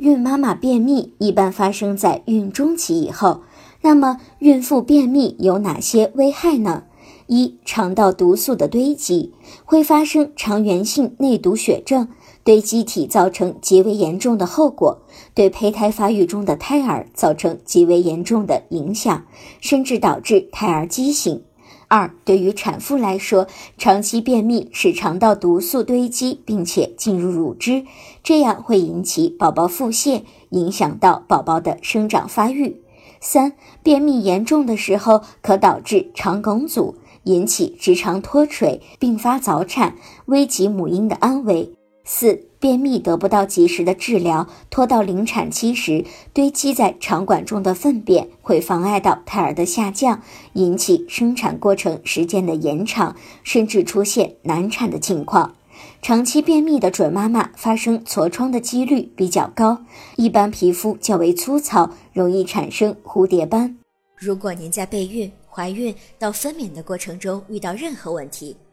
孕妈妈便秘一般发生在孕中期以后。那么，孕妇便秘有哪些危害呢？一、肠道毒素的堆积会发生肠源性内毒血症，对机体造成极为严重的后果，对胚胎发育中的胎儿造成极为严重的影响，甚至导致胎儿畸形。二、对于产妇来说，长期便秘使肠道毒素堆积，并且进入乳汁，这样会引起宝宝腹泻，影响到宝宝的生长发育。三、便秘严重的时候，可导致肠梗阻，引起直肠脱垂，并发早产，危及母婴的安危。四、便秘得不到及时的治疗，拖到临产期时，堆积在肠管中的粪便会妨碍到胎儿的下降，引起生产过程时间的延长，甚至出现难产的情况。长期便秘的准妈妈发生痤疮的几率比较高，一般皮肤较为粗糙，容易产生蝴蝶斑。如果您在备孕、怀孕到分娩的过程中遇到任何问题，